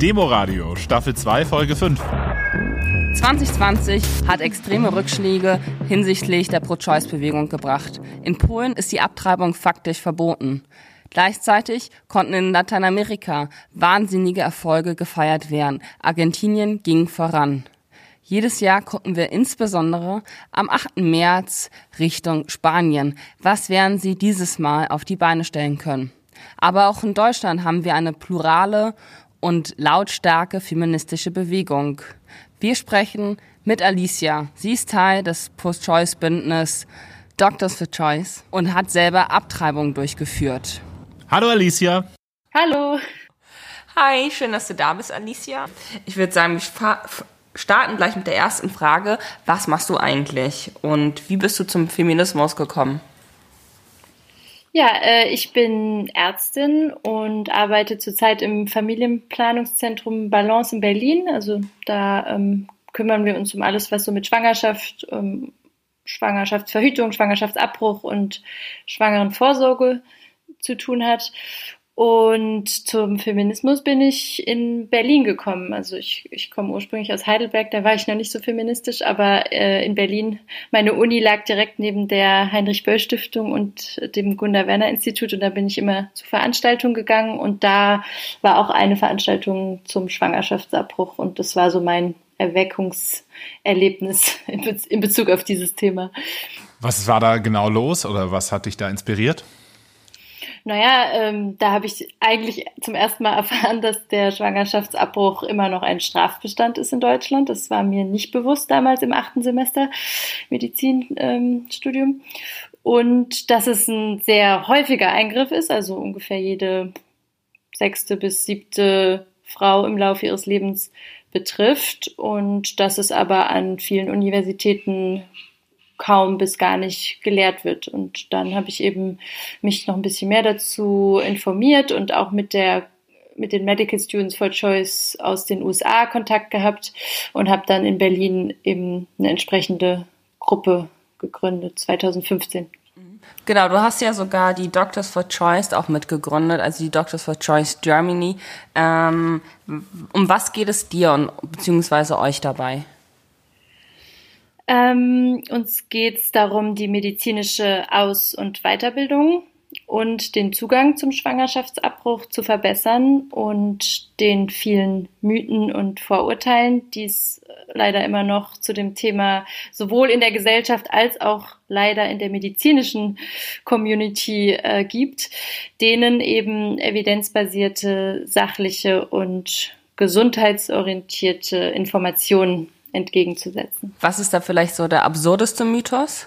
Demoradio, Staffel 2, Folge 5. 2020 hat extreme Rückschläge hinsichtlich der Pro-Choice-Bewegung gebracht. In Polen ist die Abtreibung faktisch verboten. Gleichzeitig konnten in Lateinamerika wahnsinnige Erfolge gefeiert werden. Argentinien ging voran. Jedes Jahr gucken wir insbesondere am 8. März Richtung Spanien. Was werden sie dieses Mal auf die Beine stellen können? Aber auch in Deutschland haben wir eine plurale und lautstarke feministische Bewegung. Wir sprechen mit Alicia. Sie ist Teil des Post-Choice-Bündnis Doctors for Choice und hat selber Abtreibung durchgeführt. Hallo Alicia. Hallo. Hi, schön, dass du da bist, Alicia. Ich würde sagen, wir starten gleich mit der ersten Frage. Was machst du eigentlich und wie bist du zum Feminismus gekommen? Ja, äh, ich bin Ärztin und arbeite zurzeit im Familienplanungszentrum Balance in Berlin. Also da ähm, kümmern wir uns um alles, was so mit Schwangerschaft, ähm, Schwangerschaftsverhütung, Schwangerschaftsabbruch und Schwangerenvorsorge zu tun hat. Und zum Feminismus bin ich in Berlin gekommen. Also ich, ich komme ursprünglich aus Heidelberg, da war ich noch nicht so feministisch, aber äh, in Berlin, meine Uni lag direkt neben der Heinrich-Böll-Stiftung und dem Gunda-Werner-Institut und da bin ich immer zu Veranstaltungen gegangen und da war auch eine Veranstaltung zum Schwangerschaftsabbruch und das war so mein Erweckungserlebnis in, in Bezug auf dieses Thema. Was war da genau los oder was hat dich da inspiriert? Naja, ähm, da habe ich eigentlich zum ersten Mal erfahren, dass der Schwangerschaftsabbruch immer noch ein Strafbestand ist in Deutschland. Das war mir nicht bewusst damals im achten Semester Medizinstudium. Ähm, und dass es ein sehr häufiger Eingriff ist, also ungefähr jede sechste bis siebte Frau im Laufe ihres Lebens betrifft und dass es aber an vielen Universitäten kaum bis gar nicht gelehrt wird. Und dann habe ich eben mich noch ein bisschen mehr dazu informiert und auch mit der mit den Medical Students for Choice aus den USA Kontakt gehabt und habe dann in Berlin eben eine entsprechende Gruppe gegründet, 2015. Genau, du hast ja sogar die Doctors for Choice auch mitgegründet, also die Doctors for Choice Germany. Ähm, um was geht es dir und beziehungsweise euch dabei? Ähm, uns geht es darum, die medizinische Aus- und Weiterbildung und den Zugang zum Schwangerschaftsabbruch zu verbessern und den vielen Mythen und Vorurteilen, die es leider immer noch zu dem Thema sowohl in der Gesellschaft als auch leider in der medizinischen Community äh, gibt, denen eben evidenzbasierte, sachliche und gesundheitsorientierte Informationen entgegenzusetzen. Was ist da vielleicht so der absurdeste Mythos?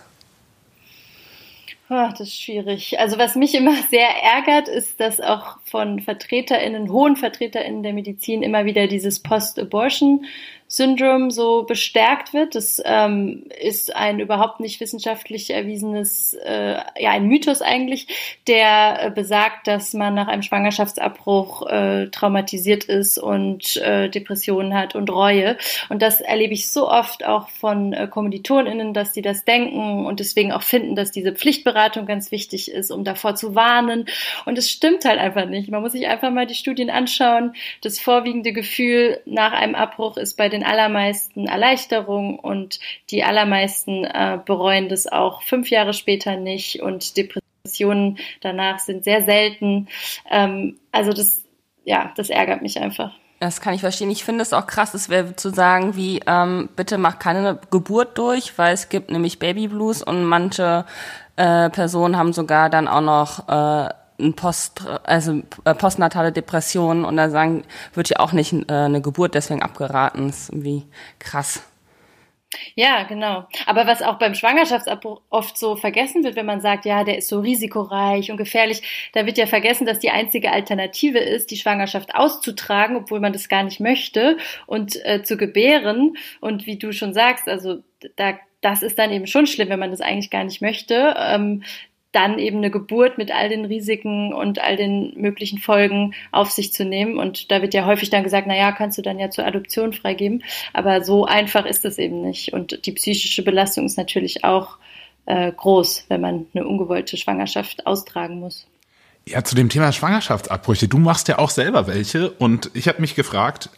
Oh, das ist schwierig. Also was mich immer sehr ärgert, ist, dass auch von VertreterInnen, hohen VertreterInnen der Medizin immer wieder dieses Post-Abortion Syndrom so bestärkt wird. Das ähm, ist ein überhaupt nicht wissenschaftlich erwiesenes, äh, ja, ein Mythos eigentlich, der äh, besagt, dass man nach einem Schwangerschaftsabbruch äh, traumatisiert ist und äh, Depressionen hat und Reue. Und das erlebe ich so oft auch von äh, KommilitonInnen, dass die das denken und deswegen auch finden, dass diese Pflichtberatung ganz wichtig ist, um davor zu warnen. Und es stimmt halt einfach nicht. Man muss sich einfach mal die Studien anschauen. Das vorwiegende Gefühl nach einem Abbruch ist bei den allermeisten Erleichterung und die allermeisten äh, bereuen das auch fünf Jahre später nicht und Depressionen danach sind sehr selten. Ähm, also das, ja, das ärgert mich einfach. Das kann ich verstehen. Ich finde es auch krass, es wäre zu sagen, wie ähm, bitte mach keine Geburt durch, weil es gibt nämlich Babyblues und manche äh, Personen haben sogar dann auch noch äh, Post, also äh, postnatale Depressionen und da sagen, wird ja auch nicht äh, eine Geburt deswegen abgeraten. Das ist irgendwie krass. Ja, genau. Aber was auch beim Schwangerschaftsabbruch oft so vergessen wird, wenn man sagt, ja, der ist so risikoreich und gefährlich, da wird ja vergessen, dass die einzige Alternative ist, die Schwangerschaft auszutragen, obwohl man das gar nicht möchte und äh, zu gebären. Und wie du schon sagst, also da das ist dann eben schon schlimm, wenn man das eigentlich gar nicht möchte. Ähm, dann eben eine Geburt mit all den Risiken und all den möglichen Folgen auf sich zu nehmen. Und da wird ja häufig dann gesagt, na ja, kannst du dann ja zur Adoption freigeben. Aber so einfach ist es eben nicht. Und die psychische Belastung ist natürlich auch äh, groß, wenn man eine ungewollte Schwangerschaft austragen muss. Ja, zu dem Thema Schwangerschaftsabbrüche. Du machst ja auch selber welche und ich habe mich gefragt,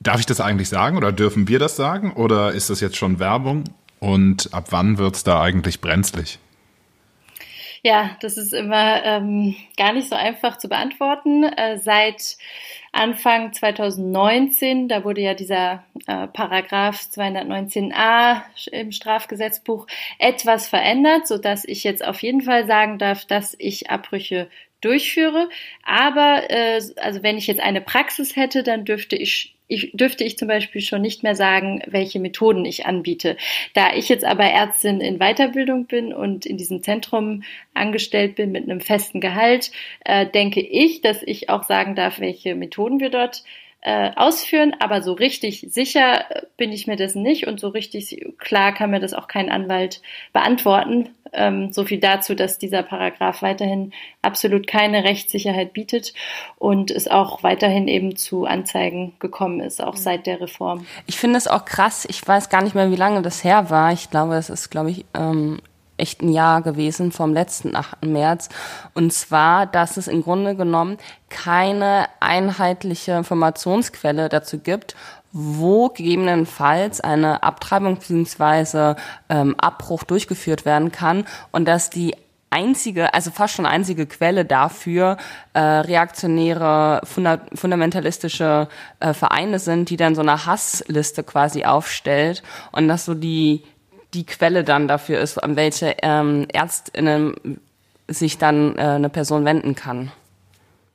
darf ich das eigentlich sagen oder dürfen wir das sagen oder ist das jetzt schon Werbung und ab wann wird's da eigentlich brenzlig? Ja, das ist immer ähm, gar nicht so einfach zu beantworten. Äh, seit Anfang 2019, da wurde ja dieser äh, Paragraph 219a im Strafgesetzbuch etwas verändert, so dass ich jetzt auf jeden Fall sagen darf, dass ich Abbrüche durchführe. Aber äh, also wenn ich jetzt eine Praxis hätte, dann dürfte ich ich, dürfte ich zum Beispiel schon nicht mehr sagen, welche Methoden ich anbiete. Da ich jetzt aber Ärztin in Weiterbildung bin und in diesem Zentrum angestellt bin mit einem festen Gehalt, äh, denke ich, dass ich auch sagen darf, welche Methoden wir dort äh, ausführen, aber so richtig sicher bin ich mir dessen nicht und so richtig klar kann mir das auch kein Anwalt beantworten. Ähm, so viel dazu, dass dieser Paragraph weiterhin absolut keine Rechtssicherheit bietet und es auch weiterhin eben zu Anzeigen gekommen ist, auch seit der Reform. Ich finde es auch krass. Ich weiß gar nicht mehr, wie lange das her war. Ich glaube, es ist, glaube ich, ähm, echt ein Jahr gewesen vom letzten 8. März. Und zwar, dass es im Grunde genommen keine einheitliche Informationsquelle dazu gibt, wo gegebenenfalls eine Abtreibung bzw. Ähm, Abbruch durchgeführt werden kann und dass die einzige, also fast schon einzige Quelle dafür äh, reaktionäre, funda fundamentalistische äh, Vereine sind, die dann so eine Hassliste quasi aufstellt und dass so die die Quelle dann dafür ist, an welche ähm, Ärztinnen sich dann äh, eine Person wenden kann.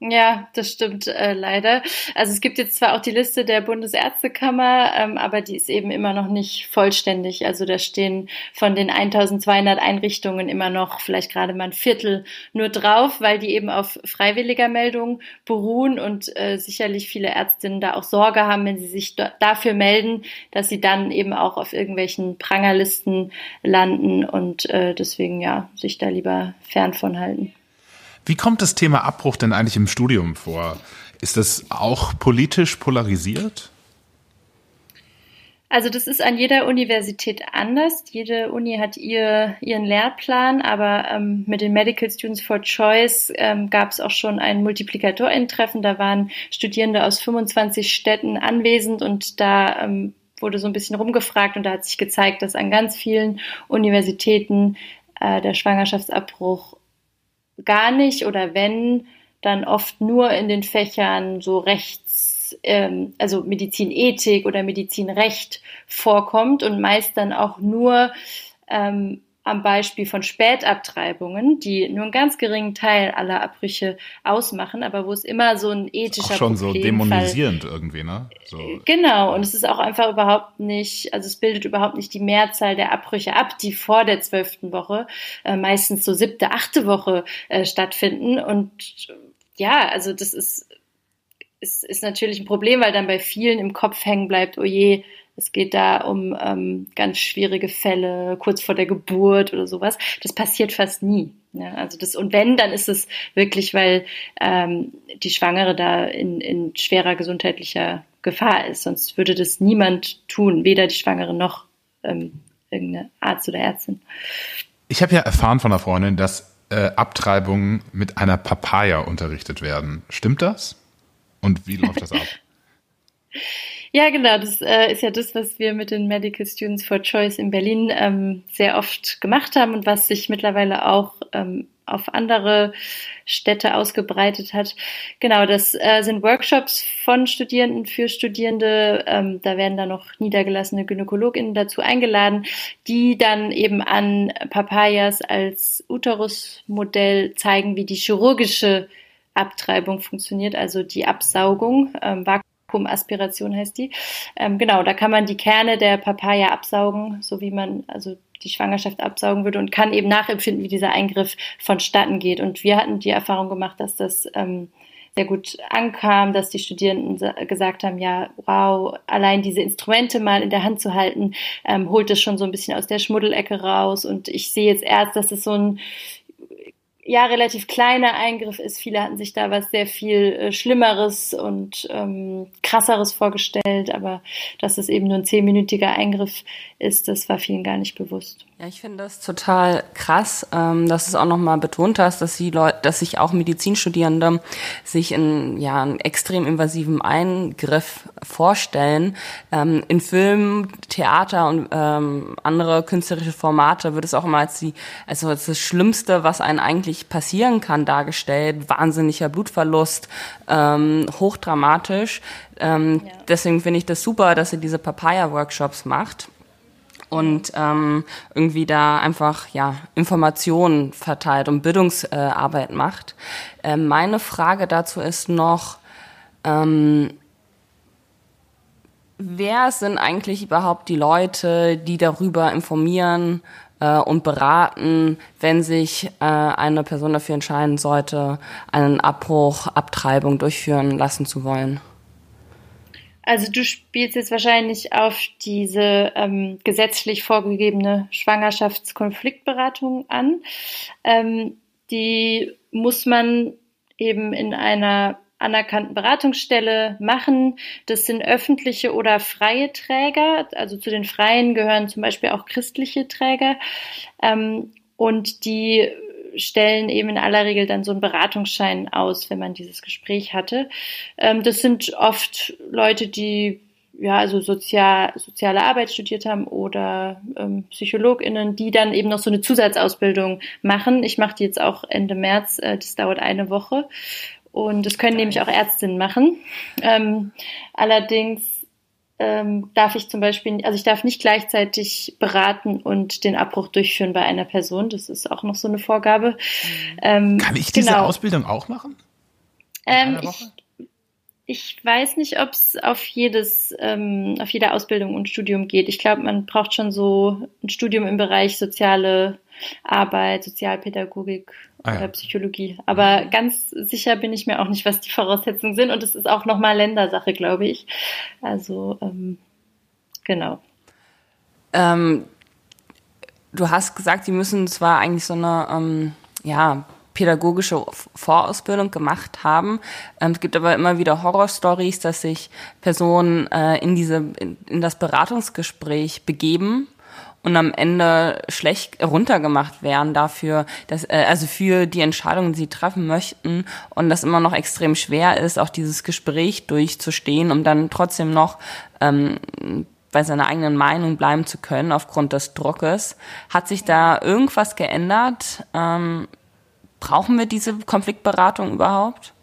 Ja, das stimmt äh, leider. Also es gibt jetzt zwar auch die Liste der Bundesärztekammer, ähm, aber die ist eben immer noch nicht vollständig. Also da stehen von den 1200 Einrichtungen immer noch vielleicht gerade mal ein Viertel nur drauf, weil die eben auf freiwilliger Meldung beruhen und äh, sicherlich viele Ärztinnen da auch Sorge haben, wenn sie sich dafür melden, dass sie dann eben auch auf irgendwelchen Prangerlisten landen und äh, deswegen ja sich da lieber fern von halten. Wie kommt das Thema Abbruch denn eigentlich im Studium vor? Ist das auch politisch polarisiert? Also das ist an jeder Universität anders. Jede Uni hat ihr, ihren Lehrplan, aber ähm, mit den Medical Students for Choice ähm, gab es auch schon ein Multiplikatorentreffen. Da waren Studierende aus 25 Städten anwesend und da ähm, wurde so ein bisschen rumgefragt und da hat sich gezeigt, dass an ganz vielen Universitäten äh, der Schwangerschaftsabbruch gar nicht oder wenn, dann oft nur in den Fächern so Rechts, ähm, also Medizinethik oder Medizinrecht vorkommt und meist dann auch nur ähm, am Beispiel von Spätabtreibungen, die nur einen ganz geringen Teil aller Abbrüche ausmachen, aber wo es immer so ein ethischer auch schon so dämonisierend irgendwie, ne? So. Genau, und es ist auch einfach überhaupt nicht, also es bildet überhaupt nicht die Mehrzahl der Abbrüche ab, die vor der zwölften Woche, äh, meistens so siebte, achte Woche äh, stattfinden. Und ja, also das ist, ist, ist natürlich ein Problem, weil dann bei vielen im Kopf hängen bleibt, oh je, es geht da um ähm, ganz schwierige Fälle, kurz vor der Geburt oder sowas. Das passiert fast nie. Ja, also das, und wenn, dann ist es wirklich, weil ähm, die Schwangere da in, in schwerer gesundheitlicher Gefahr ist. Sonst würde das niemand tun, weder die Schwangere noch ähm, irgendeine Arzt oder Ärztin. Ich habe ja erfahren von einer Freundin, dass äh, Abtreibungen mit einer Papaya unterrichtet werden. Stimmt das? Und wie läuft das ab? Ja, genau. Das äh, ist ja das, was wir mit den Medical Students for Choice in Berlin ähm, sehr oft gemacht haben und was sich mittlerweile auch ähm, auf andere Städte ausgebreitet hat. Genau, das äh, sind Workshops von Studierenden für Studierende. Ähm, da werden dann noch niedergelassene GynäkologInnen dazu eingeladen, die dann eben an Papayas als Uterusmodell zeigen, wie die chirurgische Abtreibung funktioniert, also die Absaugung, ähm, Vakuumaspiration heißt die. Ähm, genau, da kann man die Kerne der Papaya absaugen, so wie man also die Schwangerschaft absaugen würde und kann eben nachempfinden, wie dieser Eingriff vonstatten geht. Und wir hatten die Erfahrung gemacht, dass das ähm, sehr gut ankam, dass die Studierenden gesagt haben, ja, wow, allein diese Instrumente mal in der Hand zu halten, ähm, holt es schon so ein bisschen aus der Schmuddelecke raus. Und ich sehe jetzt erst, dass es so ein ja relativ kleiner Eingriff ist. Viele hatten sich da was sehr viel äh, Schlimmeres und ähm, krasseres vorgestellt, aber dass es eben nur ein zehnminütiger Eingriff ist, das war vielen gar nicht bewusst. Ja, ich finde das total krass, ähm, dass es auch nochmal betont hast, dass die Leute, dass sich auch Medizinstudierende sich in ja einen extrem invasiven Eingriff vorstellen. Ähm, in Filmen, Theater und ähm, andere künstlerische Formate wird es auch immer als die, also als das Schlimmste, was einen eigentlich passieren kann, dargestellt. Wahnsinniger Blutverlust, ähm, hochdramatisch. Ähm, ja. Deswegen finde ich das super, dass ihr diese Papaya-Workshops macht und ähm, irgendwie da einfach ja Informationen verteilt und Bildungsarbeit äh, macht. Äh, meine Frage dazu ist noch, ähm, wer sind eigentlich überhaupt die Leute, die darüber informieren äh, und beraten, wenn sich äh, eine Person dafür entscheiden sollte, einen Abbruch, Abtreibung durchführen lassen zu wollen? Also du spielst jetzt wahrscheinlich auf diese ähm, gesetzlich vorgegebene Schwangerschaftskonfliktberatung an. Ähm, die muss man eben in einer anerkannten Beratungsstelle machen. Das sind öffentliche oder freie Träger. Also zu den freien gehören zum Beispiel auch christliche Träger. Ähm, und die stellen eben in aller Regel dann so einen Beratungsschein aus, wenn man dieses Gespräch hatte. Ähm, das sind oft Leute, die ja, also sozial, soziale Arbeit studiert haben oder ähm, PsychologInnen, die dann eben noch so eine Zusatzausbildung machen. Ich mache die jetzt auch Ende März, äh, das dauert eine Woche. Und das können nämlich auch Ärztinnen machen. Ähm, allerdings ähm, darf ich zum Beispiel, also ich darf nicht gleichzeitig beraten und den Abbruch durchführen bei einer Person. Das ist auch noch so eine Vorgabe. Mhm. Ähm, Kann ich diese genau. Ausbildung auch machen? Ähm, ich, ich weiß nicht, ob es auf jedes, ähm, auf jede Ausbildung und Studium geht. Ich glaube, man braucht schon so ein Studium im Bereich soziale Arbeit, Sozialpädagogik ah, ja. oder Psychologie. Aber ganz sicher bin ich mir auch nicht, was die Voraussetzungen sind. Und es ist auch nochmal Ländersache, glaube ich. Also, ähm, genau. Ähm, du hast gesagt, die müssen zwar eigentlich so eine, ähm, ja, pädagogische Vorausbildung gemacht haben. Ähm, es gibt aber immer wieder Horrorstories, dass sich Personen äh, in diese in, das Beratungsgespräch begeben und am Ende schlecht runtergemacht werden dafür, dass, äh, also für die Entscheidungen, die sie treffen möchten und das immer noch extrem schwer ist, auch dieses Gespräch durchzustehen, um dann trotzdem noch ähm, bei seiner eigenen Meinung bleiben zu können aufgrund des Druckes. Hat sich da irgendwas geändert? Ähm, brauchen wir diese Konfliktberatung überhaupt?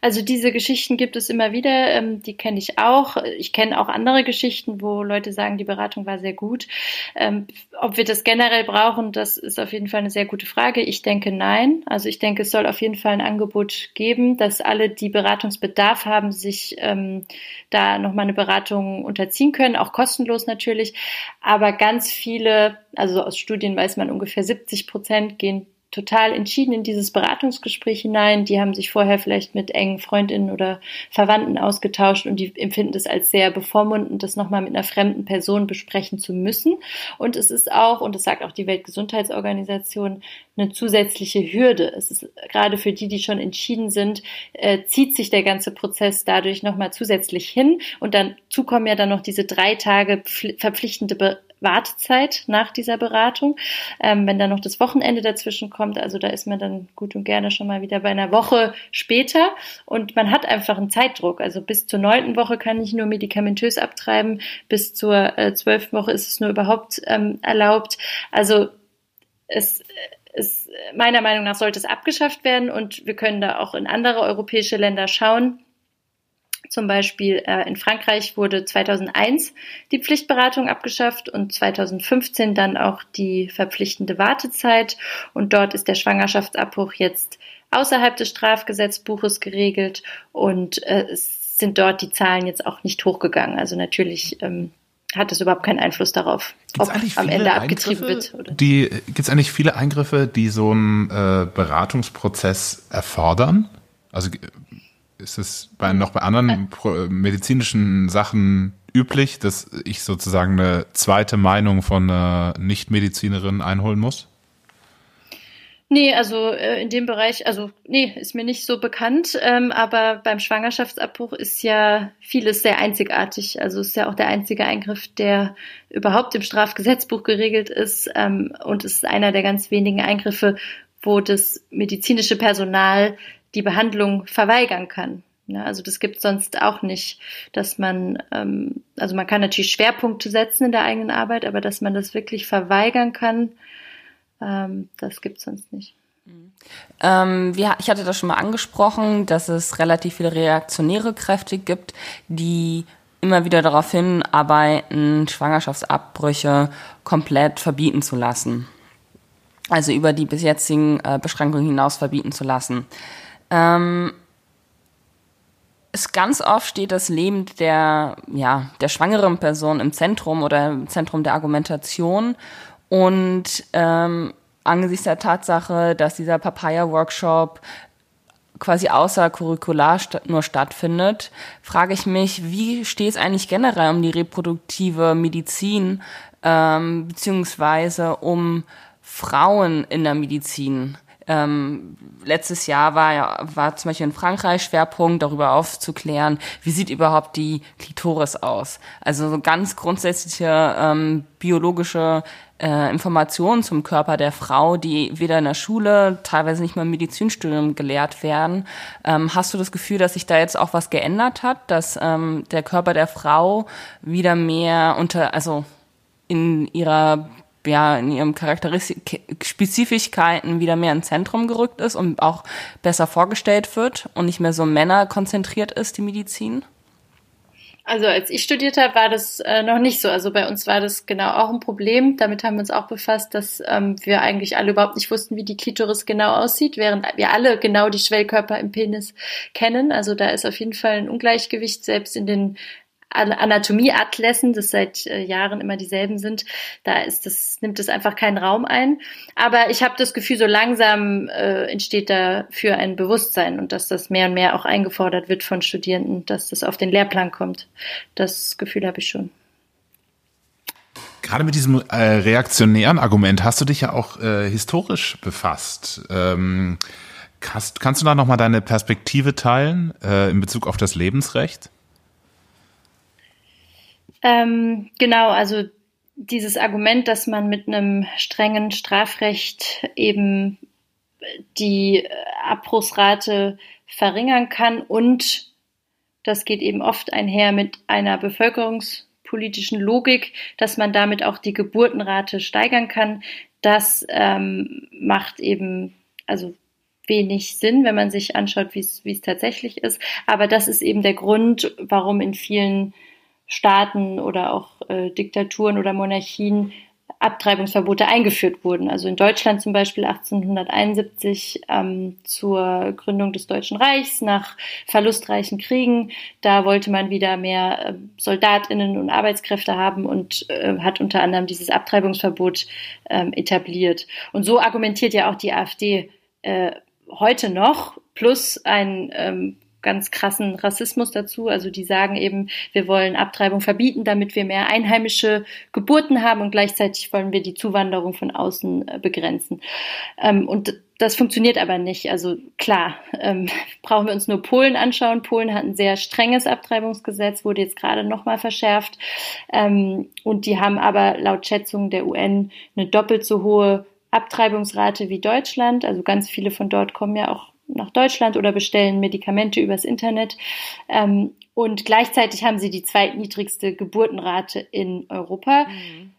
Also diese Geschichten gibt es immer wieder, ähm, die kenne ich auch. Ich kenne auch andere Geschichten, wo Leute sagen, die Beratung war sehr gut. Ähm, ob wir das generell brauchen, das ist auf jeden Fall eine sehr gute Frage. Ich denke nein. Also ich denke, es soll auf jeden Fall ein Angebot geben, dass alle, die Beratungsbedarf haben, sich ähm, da nochmal eine Beratung unterziehen können, auch kostenlos natürlich. Aber ganz viele, also aus Studien weiß man ungefähr 70 Prozent gehen total entschieden in dieses Beratungsgespräch hinein. Die haben sich vorher vielleicht mit engen Freundinnen oder Verwandten ausgetauscht und die empfinden es als sehr bevormundend, das nochmal mit einer fremden Person besprechen zu müssen. Und es ist auch, und das sagt auch die Weltgesundheitsorganisation, eine zusätzliche Hürde. Es ist gerade für die, die schon entschieden sind, äh, zieht sich der ganze Prozess dadurch nochmal zusätzlich hin. Und dann zukommen ja dann noch diese drei Tage verpflichtende Be Wartezeit nach dieser Beratung. Ähm, wenn dann noch das Wochenende dazwischen kommt, also da ist man dann gut und gerne schon mal wieder bei einer Woche später und man hat einfach einen Zeitdruck. Also bis zur neunten Woche kann ich nur medikamentös abtreiben, bis zur äh, zwölften Woche ist es nur überhaupt ähm, erlaubt. Also es es, meiner Meinung nach sollte es abgeschafft werden und wir können da auch in andere europäische Länder schauen zum Beispiel äh, in Frankreich wurde 2001 die Pflichtberatung abgeschafft und 2015 dann auch die verpflichtende Wartezeit. Und dort ist der Schwangerschaftsabbruch jetzt außerhalb des Strafgesetzbuches geregelt und äh, es sind dort die Zahlen jetzt auch nicht hochgegangen. Also natürlich ähm, hat es überhaupt keinen Einfluss darauf, gibt's ob am Ende abgetrieben wird. Gibt es eigentlich viele Eingriffe, die so einen äh, Beratungsprozess erfordern? Also ist es bei, noch bei anderen medizinischen Sachen üblich, dass ich sozusagen eine zweite Meinung von einer Nichtmedizinerin einholen muss? Nee, also äh, in dem Bereich, also nee, ist mir nicht so bekannt, ähm, aber beim Schwangerschaftsabbruch ist ja vieles sehr einzigartig. Also ist ja auch der einzige Eingriff, der überhaupt im Strafgesetzbuch geregelt ist ähm, und ist einer der ganz wenigen Eingriffe, wo das medizinische Personal die Behandlung verweigern kann. Ja, also das gibt sonst auch nicht, dass man, ähm, also man kann natürlich Schwerpunkte setzen in der eigenen Arbeit, aber dass man das wirklich verweigern kann, ähm, das gibt sonst nicht. Ähm, wir, ich hatte das schon mal angesprochen, dass es relativ viele reaktionäre Kräfte gibt, die immer wieder darauf hinarbeiten, Schwangerschaftsabbrüche komplett verbieten zu lassen. Also über die bis jetzigen äh, Beschränkungen hinaus verbieten zu lassen. Ähm, es ganz oft steht das Leben der, ja, der schwangeren Person im Zentrum oder im Zentrum der Argumentation. Und ähm, angesichts der Tatsache, dass dieser Papaya-Workshop quasi außer curricular nur stattfindet, frage ich mich, wie steht es eigentlich generell um die reproduktive Medizin ähm, beziehungsweise um Frauen in der Medizin? Ähm, letztes Jahr war ja war zum Beispiel in Frankreich Schwerpunkt, darüber aufzuklären, wie sieht überhaupt die Klitoris aus. Also so ganz grundsätzliche ähm, biologische äh, Informationen zum Körper der Frau, die weder in der Schule, teilweise nicht mal im Medizinstudium gelehrt werden. Ähm, hast du das Gefühl, dass sich da jetzt auch was geändert hat, dass ähm, der Körper der Frau wieder mehr unter, also in ihrer ja in ihren Charakteristik Spezifischkeiten wieder mehr ins Zentrum gerückt ist und auch besser vorgestellt wird und nicht mehr so männerkonzentriert ist, die Medizin? Also als ich studiert habe, war das äh, noch nicht so. Also bei uns war das genau auch ein Problem. Damit haben wir uns auch befasst, dass ähm, wir eigentlich alle überhaupt nicht wussten, wie die Klitoris genau aussieht, während wir alle genau die Schwellkörper im Penis kennen. Also da ist auf jeden Fall ein Ungleichgewicht selbst in den Anatomieatlassen, das seit äh, Jahren immer dieselben sind, da ist das, nimmt es einfach keinen Raum ein. Aber ich habe das Gefühl, so langsam äh, entsteht dafür ein Bewusstsein und dass das mehr und mehr auch eingefordert wird von Studierenden, dass das auf den Lehrplan kommt. Das Gefühl habe ich schon. Gerade mit diesem äh, reaktionären Argument hast du dich ja auch äh, historisch befasst. Ähm, kannst, kannst du da nochmal deine Perspektive teilen äh, in Bezug auf das Lebensrecht? Ähm, genau, also dieses Argument, dass man mit einem strengen Strafrecht eben die Abbruchsrate verringern kann und das geht eben oft einher mit einer bevölkerungspolitischen Logik, dass man damit auch die Geburtenrate steigern kann. Das ähm, macht eben also wenig Sinn, wenn man sich anschaut, wie es tatsächlich ist. Aber das ist eben der Grund, warum in vielen Staaten oder auch äh, Diktaturen oder Monarchien Abtreibungsverbote eingeführt wurden. Also in Deutschland zum Beispiel 1871 ähm, zur Gründung des Deutschen Reichs nach verlustreichen Kriegen. Da wollte man wieder mehr äh, Soldatinnen und Arbeitskräfte haben und äh, hat unter anderem dieses Abtreibungsverbot ähm, etabliert. Und so argumentiert ja auch die AfD äh, heute noch, plus ein ähm, ganz krassen Rassismus dazu. Also die sagen eben, wir wollen Abtreibung verbieten, damit wir mehr einheimische Geburten haben und gleichzeitig wollen wir die Zuwanderung von außen äh, begrenzen. Ähm, und das funktioniert aber nicht. Also klar, ähm, brauchen wir uns nur Polen anschauen. Polen hat ein sehr strenges Abtreibungsgesetz, wurde jetzt gerade nochmal verschärft. Ähm, und die haben aber laut Schätzungen der UN eine doppelt so hohe Abtreibungsrate wie Deutschland. Also ganz viele von dort kommen ja auch nach Deutschland oder bestellen Medikamente übers Internet. Ähm, und gleichzeitig haben sie die zweitniedrigste Geburtenrate in Europa. Mhm.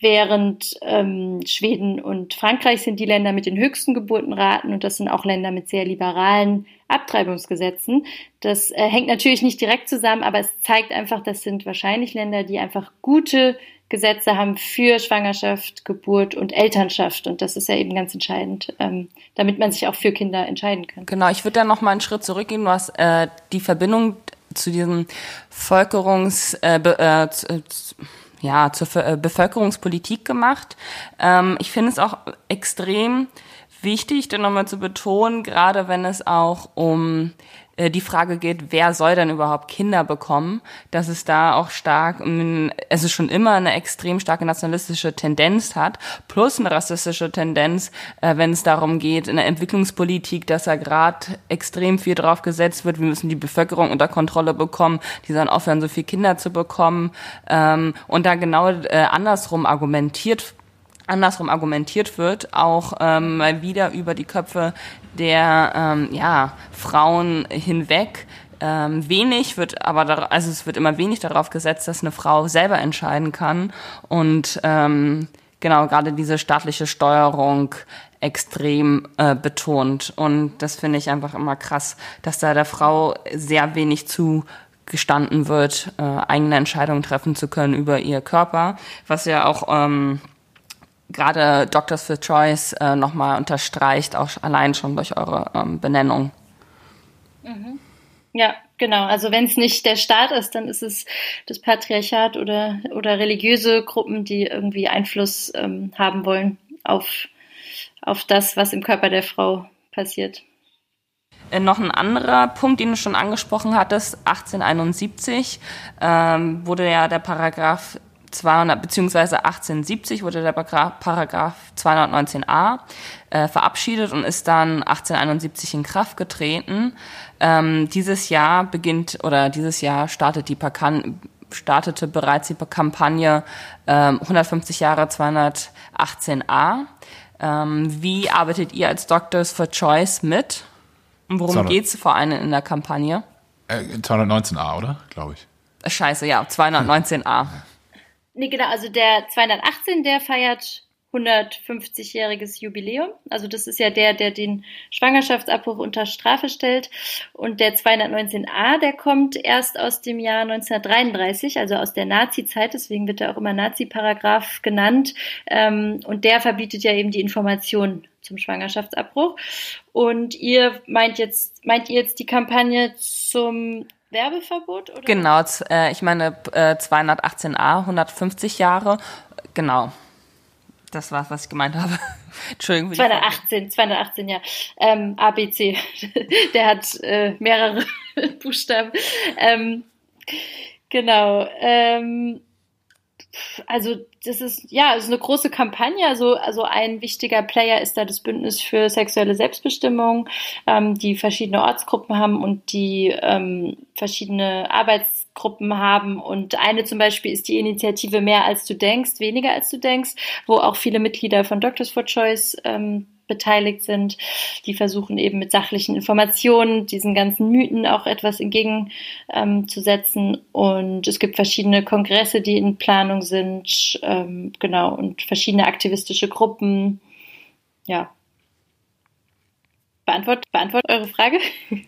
Während ähm, Schweden und Frankreich sind die Länder mit den höchsten Geburtenraten und das sind auch Länder mit sehr liberalen Abtreibungsgesetzen. Das äh, hängt natürlich nicht direkt zusammen, aber es zeigt einfach, das sind wahrscheinlich Länder, die einfach gute Gesetze haben für Schwangerschaft, Geburt und Elternschaft. Und das ist ja eben ganz entscheidend, ähm, damit man sich auch für Kinder entscheiden kann. Genau, ich würde da noch mal einen Schritt zurückgehen. Du hast äh, die Verbindung zu diesem Völkerungs... Äh, äh, ja, zur äh, Bevölkerungspolitik gemacht. Ähm, ich finde es auch extrem wichtig, denn nochmal zu betonen, gerade wenn es auch um äh, die Frage geht, wer soll denn überhaupt Kinder bekommen, dass es da auch stark, es ist schon immer eine extrem starke nationalistische Tendenz hat, plus eine rassistische Tendenz, äh, wenn es darum geht, in der Entwicklungspolitik, dass da gerade extrem viel drauf gesetzt wird, wir müssen die Bevölkerung unter Kontrolle bekommen, die sollen aufhören, so viele Kinder zu bekommen ähm, und da genau äh, andersrum argumentiert andersrum argumentiert wird, auch ähm, mal wieder über die Köpfe der ähm, ja, Frauen hinweg. Ähm, wenig wird aber, da, also es wird immer wenig darauf gesetzt, dass eine Frau selber entscheiden kann und ähm, genau gerade diese staatliche Steuerung extrem äh, betont. Und das finde ich einfach immer krass, dass da der Frau sehr wenig zugestanden wird, äh, eigene Entscheidungen treffen zu können über ihr Körper, was ja auch ähm, gerade Doctors for Choice äh, nochmal unterstreicht, auch allein schon durch eure ähm, Benennung. Mhm. Ja, genau. Also wenn es nicht der Staat ist, dann ist es das Patriarchat oder, oder religiöse Gruppen, die irgendwie Einfluss ähm, haben wollen auf, auf das, was im Körper der Frau passiert. Äh, noch ein anderer Punkt, den du schon angesprochen hattest, 1871 ähm, wurde ja der Paragraph 200 beziehungsweise 1870 wurde der Paragraph 219a äh, verabschiedet und ist dann 1871 in Kraft getreten. Ähm, dieses Jahr beginnt oder dieses Jahr startet die Pakan startete bereits die Kampagne ähm, 150 Jahre 218a. Ähm, wie arbeitet ihr als Doctors for Choice mit? Und worum geht es vor allem in der Kampagne? Äh, 219a, oder? Glaube ich. Scheiße, ja, 219a. Nee, genau, also der 218, der feiert 150-jähriges Jubiläum. Also das ist ja der, der den Schwangerschaftsabbruch unter Strafe stellt. Und der 219a, der kommt erst aus dem Jahr 1933, also aus der Nazi-Zeit. Deswegen wird er auch immer Nazi-Paragraph genannt. Ähm, und der verbietet ja eben die Information zum Schwangerschaftsabbruch. Und ihr meint jetzt, meint ihr jetzt die Kampagne zum Werbeverbot? Oder? Genau, äh, ich meine äh, 218a, 150 Jahre, genau. Das war was ich gemeint habe. Entschuldigung. 218, 218, ja. Ähm, ABC. Der hat äh, mehrere Buchstaben. Ähm, genau. Ähm, also das ist ja, es ist eine große Kampagne. Also, also ein wichtiger Player ist da das Bündnis für sexuelle Selbstbestimmung, ähm, die verschiedene Ortsgruppen haben und die ähm, verschiedene Arbeitsgruppen haben. Und eine zum Beispiel ist die Initiative Mehr als du denkst, weniger als du denkst, wo auch viele Mitglieder von Doctors for Choice ähm, beteiligt sind. Die versuchen eben mit sachlichen Informationen diesen ganzen Mythen auch etwas entgegenzusetzen. Ähm, und es gibt verschiedene Kongresse, die in Planung sind, ähm, genau, und verschiedene aktivistische Gruppen. Ja. Beantwort, beantwort eure Frage.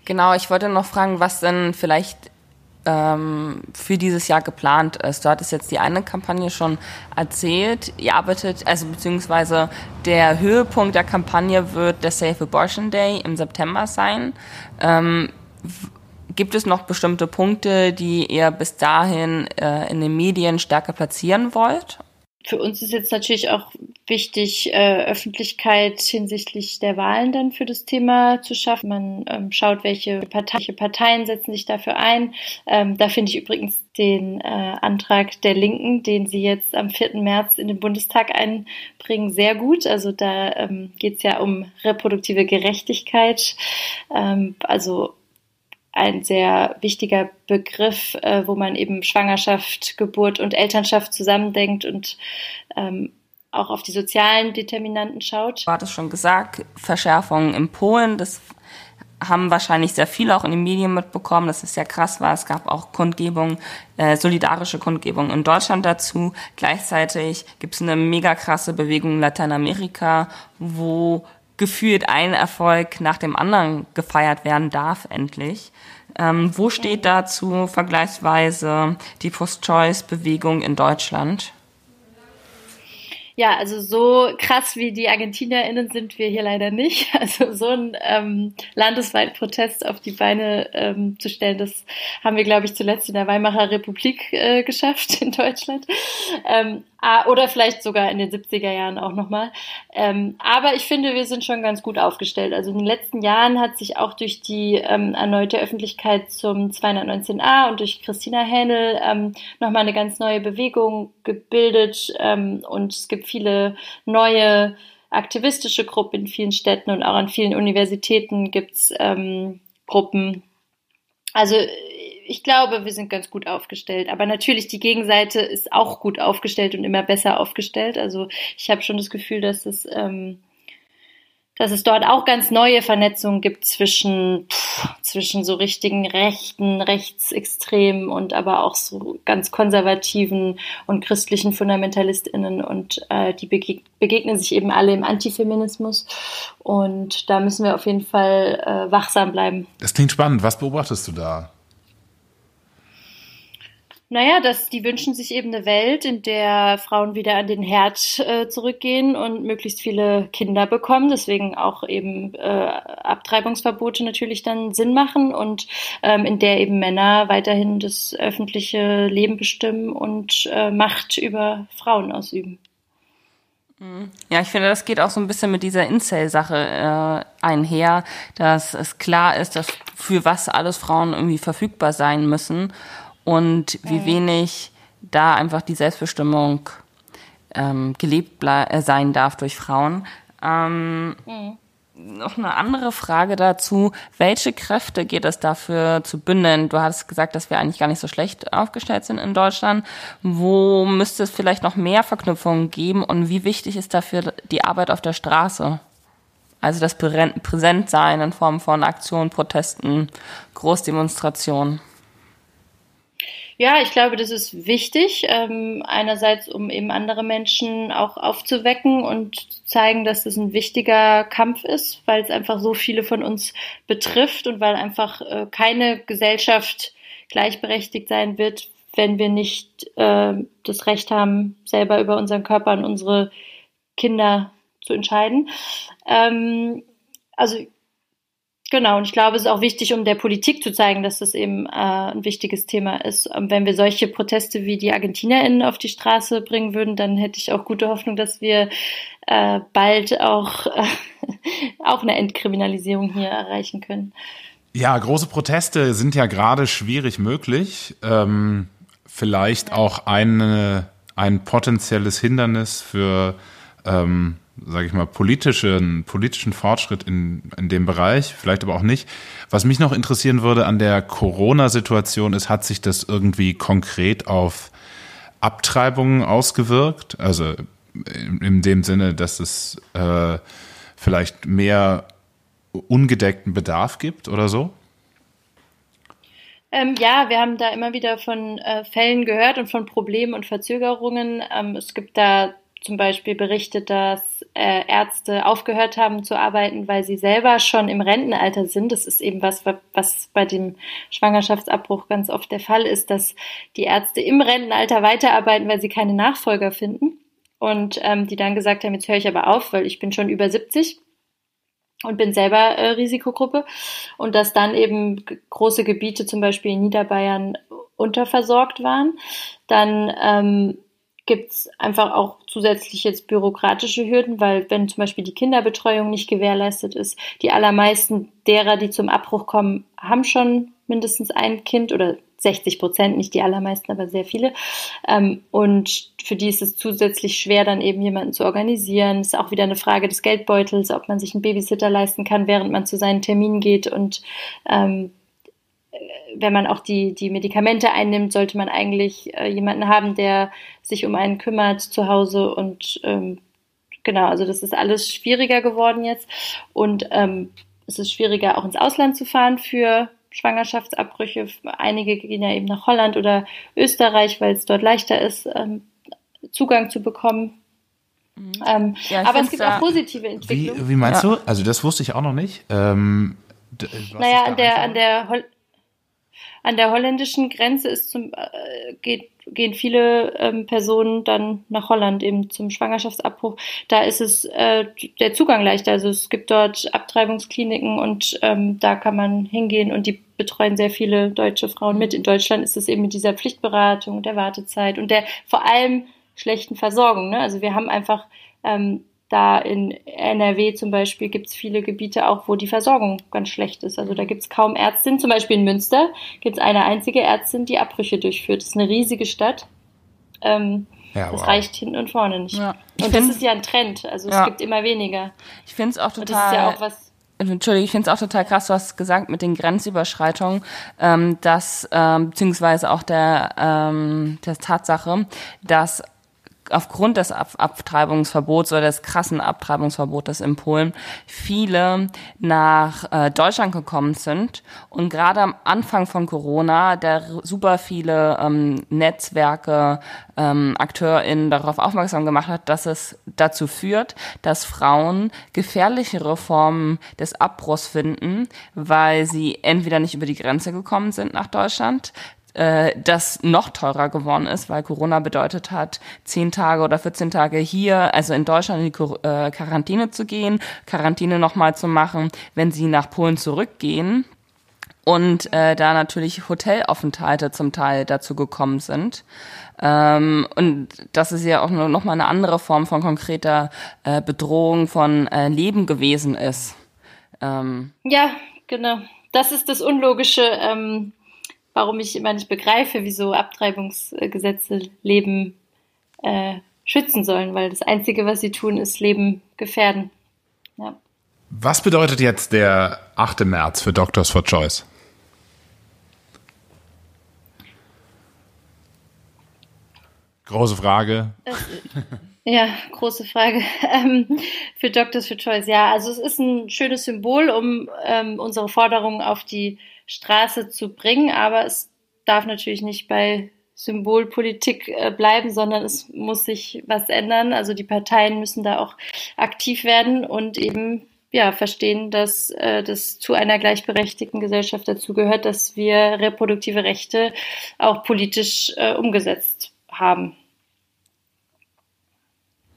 Genau, ich wollte noch fragen, was denn vielleicht ähm, für dieses Jahr geplant ist. Du hattest jetzt die eine Kampagne schon erzählt. Ihr arbeitet, also beziehungsweise der Höhepunkt der Kampagne wird der Safe Abortion Day im September sein. Ähm, gibt es noch bestimmte Punkte, die ihr bis dahin äh, in den Medien stärker platzieren wollt? Für uns ist jetzt natürlich auch wichtig, äh, Öffentlichkeit hinsichtlich der Wahlen dann für das Thema zu schaffen. Man ähm, schaut, welche, Partei, welche Parteien setzen sich dafür ein. Ähm, da finde ich übrigens den äh, Antrag der Linken, den sie jetzt am 4. März in den Bundestag einbringen, sehr gut. Also da ähm, geht es ja um reproduktive Gerechtigkeit. Ähm, also ein sehr wichtiger Begriff, äh, wo man eben Schwangerschaft, Geburt und Elternschaft zusammendenkt und ähm, auch auf die sozialen Determinanten schaut. Du hattest schon gesagt, Verschärfungen in Polen, das haben wahrscheinlich sehr viele auch in den Medien mitbekommen, dass es sehr krass war. Es gab auch Kundgebungen, äh, solidarische Kundgebungen in Deutschland dazu. Gleichzeitig gibt es eine mega krasse Bewegung in Lateinamerika, wo gefühlt ein Erfolg nach dem anderen gefeiert werden darf, endlich. Ähm, wo steht dazu vergleichsweise die Post-Choice-Bewegung in Deutschland? Ja, also so krass wie die ArgentinerInnen sind wir hier leider nicht. Also so ein ähm, landesweiten Protest auf die Beine ähm, zu stellen, das haben wir, glaube ich, zuletzt in der Weimarer Republik äh, geschafft in Deutschland. Ähm, oder vielleicht sogar in den 70er Jahren auch nochmal. Ähm, aber ich finde, wir sind schon ganz gut aufgestellt. Also in den letzten Jahren hat sich auch durch die ähm, erneute Öffentlichkeit zum 219a und durch Christina Hähnel ähm, nochmal eine ganz neue Bewegung gebildet. Ähm, und es gibt viele neue aktivistische Gruppen in vielen Städten und auch an vielen Universitäten gibt's ähm, Gruppen. Also ich glaube, wir sind ganz gut aufgestellt. Aber natürlich, die Gegenseite ist auch gut aufgestellt und immer besser aufgestellt. Also ich habe schon das Gefühl, dass es, ähm, dass es dort auch ganz neue Vernetzungen gibt zwischen, pff, zwischen so richtigen Rechten, Rechtsextremen und aber auch so ganz konservativen und christlichen FundamentalistInnen. Und äh, die bege begegnen sich eben alle im Antifeminismus. Und da müssen wir auf jeden Fall äh, wachsam bleiben. Das klingt spannend. Was beobachtest du da? Naja, dass die wünschen sich eben eine Welt, in der Frauen wieder an den Herd äh, zurückgehen und möglichst viele Kinder bekommen. Deswegen auch eben äh, Abtreibungsverbote natürlich dann Sinn machen und ähm, in der eben Männer weiterhin das öffentliche Leben bestimmen und äh, Macht über Frauen ausüben. Mhm. Ja, ich finde, das geht auch so ein bisschen mit dieser Incel-Sache äh, einher, dass es klar ist, dass für was alles Frauen irgendwie verfügbar sein müssen und wie wenig da einfach die Selbstbestimmung ähm, gelebt äh, sein darf durch Frauen. Ähm, mhm. Noch eine andere Frage dazu. Welche Kräfte geht es dafür zu bündeln? Du hast gesagt, dass wir eigentlich gar nicht so schlecht aufgestellt sind in Deutschland. Wo müsste es vielleicht noch mehr Verknüpfungen geben und wie wichtig ist dafür die Arbeit auf der Straße? Also das Präsentsein in Form von Aktionen, Protesten, Großdemonstrationen. Ja, ich glaube, das ist wichtig. Ähm, einerseits, um eben andere Menschen auch aufzuwecken und zu zeigen, dass das ein wichtiger Kampf ist, weil es einfach so viele von uns betrifft und weil einfach äh, keine Gesellschaft gleichberechtigt sein wird, wenn wir nicht äh, das Recht haben, selber über unseren Körper und unsere Kinder zu entscheiden. Ähm, also Genau, und ich glaube, es ist auch wichtig, um der Politik zu zeigen, dass das eben äh, ein wichtiges Thema ist. Und wenn wir solche Proteste wie die ArgentinerInnen auf die Straße bringen würden, dann hätte ich auch gute Hoffnung, dass wir äh, bald auch, äh, auch eine Entkriminalisierung hier erreichen können. Ja, große Proteste sind ja gerade schwierig möglich. Ähm, vielleicht auch eine, ein potenzielles Hindernis für ähm, sage ich mal, politischen, politischen Fortschritt in, in dem Bereich, vielleicht aber auch nicht. Was mich noch interessieren würde an der Corona-Situation ist, hat sich das irgendwie konkret auf Abtreibungen ausgewirkt? Also in, in dem Sinne, dass es äh, vielleicht mehr ungedeckten Bedarf gibt oder so? Ähm, ja, wir haben da immer wieder von äh, Fällen gehört und von Problemen und Verzögerungen. Ähm, es gibt da zum Beispiel berichtet, dass äh, Ärzte aufgehört haben zu arbeiten, weil sie selber schon im Rentenalter sind. Das ist eben was, was bei dem Schwangerschaftsabbruch ganz oft der Fall ist, dass die Ärzte im Rentenalter weiterarbeiten, weil sie keine Nachfolger finden. Und ähm, die dann gesagt haben, jetzt höre ich aber auf, weil ich bin schon über 70 und bin selber äh, Risikogruppe. Und dass dann eben große Gebiete, zum Beispiel in Niederbayern, unterversorgt waren. Dann ähm, gibt es einfach auch zusätzlich jetzt bürokratische Hürden, weil wenn zum Beispiel die Kinderbetreuung nicht gewährleistet ist, die allermeisten derer, die zum Abbruch kommen, haben schon mindestens ein Kind oder 60 Prozent, nicht die allermeisten, aber sehr viele. Ähm, und für die ist es zusätzlich schwer, dann eben jemanden zu organisieren. Es ist auch wieder eine Frage des Geldbeutels, ob man sich einen Babysitter leisten kann, während man zu seinen Terminen geht und ähm, wenn man auch die, die Medikamente einnimmt, sollte man eigentlich äh, jemanden haben, der sich um einen kümmert zu Hause und ähm, genau, also das ist alles schwieriger geworden jetzt und ähm, es ist schwieriger auch ins Ausland zu fahren für Schwangerschaftsabbrüche. Einige gehen ja eben nach Holland oder Österreich, weil es dort leichter ist, ähm, Zugang zu bekommen. Mhm. Ähm, ja, aber es gibt auch positive Entwicklungen. Wie, wie meinst ja. du? Also das wusste ich auch noch nicht. Ähm, naja, an der, an der Hol an der holländischen Grenze ist zum, äh, geht, gehen viele ähm, Personen dann nach Holland eben zum Schwangerschaftsabbruch. Da ist es äh, der Zugang leichter. Also es gibt dort Abtreibungskliniken und ähm, da kann man hingehen und die betreuen sehr viele deutsche Frauen mit. In Deutschland ist es eben mit dieser Pflichtberatung, der Wartezeit und der vor allem schlechten Versorgung. Ne? Also wir haben einfach ähm, da in NRW zum Beispiel gibt es viele Gebiete auch, wo die Versorgung ganz schlecht ist. Also da gibt es kaum Ärztinnen. Zum Beispiel in Münster gibt es eine einzige Ärztin, die Abbrüche durchführt. Das ist eine riesige Stadt. Ähm, ja, das wow. reicht hinten und vorne nicht. Ja. Und das ist ja ein Trend. Also ja. es gibt immer weniger. Ich finde es auch total. Und das ist ja auch was. Entschuldigung, ich finde es auch total krass, du hast gesagt mit den Grenzüberschreitungen, ähm, dass, ähm, beziehungsweise auch der, ähm, der Tatsache, dass aufgrund des Ab Abtreibungsverbots oder des krassen Abtreibungsverbotes in Polen viele nach äh, Deutschland gekommen sind. Und gerade am Anfang von Corona der super viele ähm, Netzwerke, ähm, AkteurInnen darauf aufmerksam gemacht hat, dass es dazu führt, dass Frauen gefährlichere Formen des Abbruchs finden, weil sie entweder nicht über die Grenze gekommen sind nach Deutschland, äh, das noch teurer geworden ist, weil Corona bedeutet hat, zehn Tage oder 14 Tage hier, also in Deutschland in die äh, Quarantäne zu gehen, Quarantäne nochmal zu machen, wenn sie nach Polen zurückgehen. Und äh, da natürlich Hotelaufenthalte zum Teil dazu gekommen sind. Ähm, und das ist ja auch noch mal eine andere Form von konkreter äh, Bedrohung von äh, Leben gewesen ist. Ähm. Ja, genau. Das ist das Unlogische. Ähm, warum ich immer nicht begreife, wieso Abtreibungsgesetze Leben äh, schützen sollen, weil das Einzige, was sie tun, ist Leben gefährden. Ja. Was bedeutet jetzt der 8. März für Doctors for Choice? Große Frage. Ja, große Frage. Ähm, für Doctors for Choice. Ja, also es ist ein schönes Symbol, um ähm, unsere Forderungen auf die Straße zu bringen, aber es darf natürlich nicht bei Symbolpolitik äh, bleiben, sondern es muss sich was ändern. Also die Parteien müssen da auch aktiv werden und eben ja verstehen, dass äh, das zu einer gleichberechtigten Gesellschaft dazugehört, dass wir reproduktive Rechte auch politisch äh, umgesetzt haben.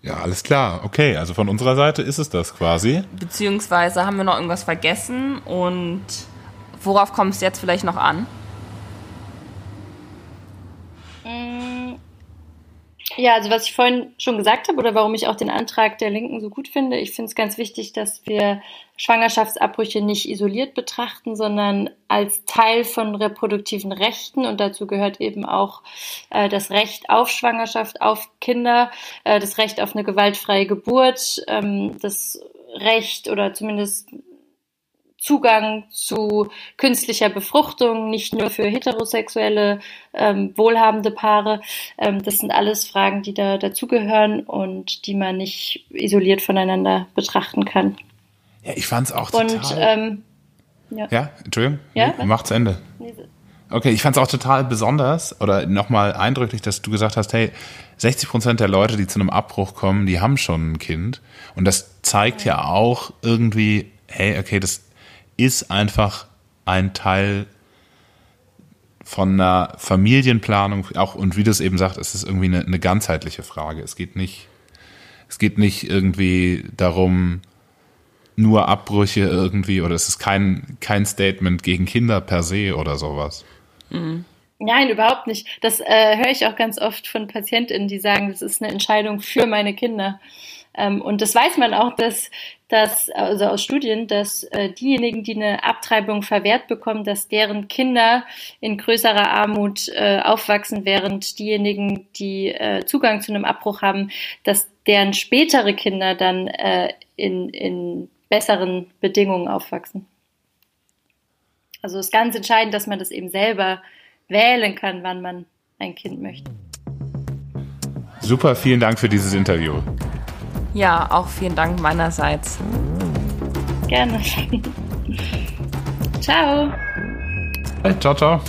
Ja, alles klar. Okay, also von unserer Seite ist es das quasi. Beziehungsweise haben wir noch irgendwas vergessen und Worauf kommt es jetzt vielleicht noch an? Mm, ja, also was ich vorhin schon gesagt habe oder warum ich auch den Antrag der Linken so gut finde, ich finde es ganz wichtig, dass wir Schwangerschaftsabbrüche nicht isoliert betrachten, sondern als Teil von reproduktiven Rechten und dazu gehört eben auch äh, das Recht auf Schwangerschaft, auf Kinder, äh, das Recht auf eine gewaltfreie Geburt, ähm, das Recht oder zumindest Zugang zu künstlicher Befruchtung, nicht nur für heterosexuelle, ähm, wohlhabende Paare. Ähm, das sind alles Fragen, die da dazugehören und die man nicht isoliert voneinander betrachten kann. Ja, ich fand es auch total. Und, ähm, ja. ja, Entschuldigung, ja? Nee, macht's Ende. Okay, ich fand es auch total besonders oder nochmal eindrücklich, dass du gesagt hast, hey, 60 Prozent der Leute, die zu einem Abbruch kommen, die haben schon ein Kind. Und das zeigt ja auch irgendwie, hey, okay, das ist einfach ein Teil von einer Familienplanung auch und wie du es eben sagst, es ist irgendwie eine, eine ganzheitliche Frage. Es geht nicht, es geht nicht irgendwie darum, nur Abbrüche irgendwie oder es ist kein, kein Statement gegen Kinder per se oder sowas. Mhm. Nein, überhaupt nicht. Das äh, höre ich auch ganz oft von PatientInnen, die sagen, das ist eine Entscheidung für meine Kinder. Ähm, und das weiß man auch, dass, dass also aus Studien, dass äh, diejenigen, die eine Abtreibung verwehrt bekommen, dass deren Kinder in größerer Armut äh, aufwachsen, während diejenigen, die äh, Zugang zu einem Abbruch haben, dass deren spätere Kinder dann äh, in, in besseren Bedingungen aufwachsen. Also es ist ganz entscheidend, dass man das eben selber wählen kann, wann man ein Kind möchte. Super, vielen Dank für dieses Interview. Ja, auch vielen Dank meinerseits. Gerne. ciao. Hey, ciao, ciao.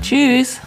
Tschüss.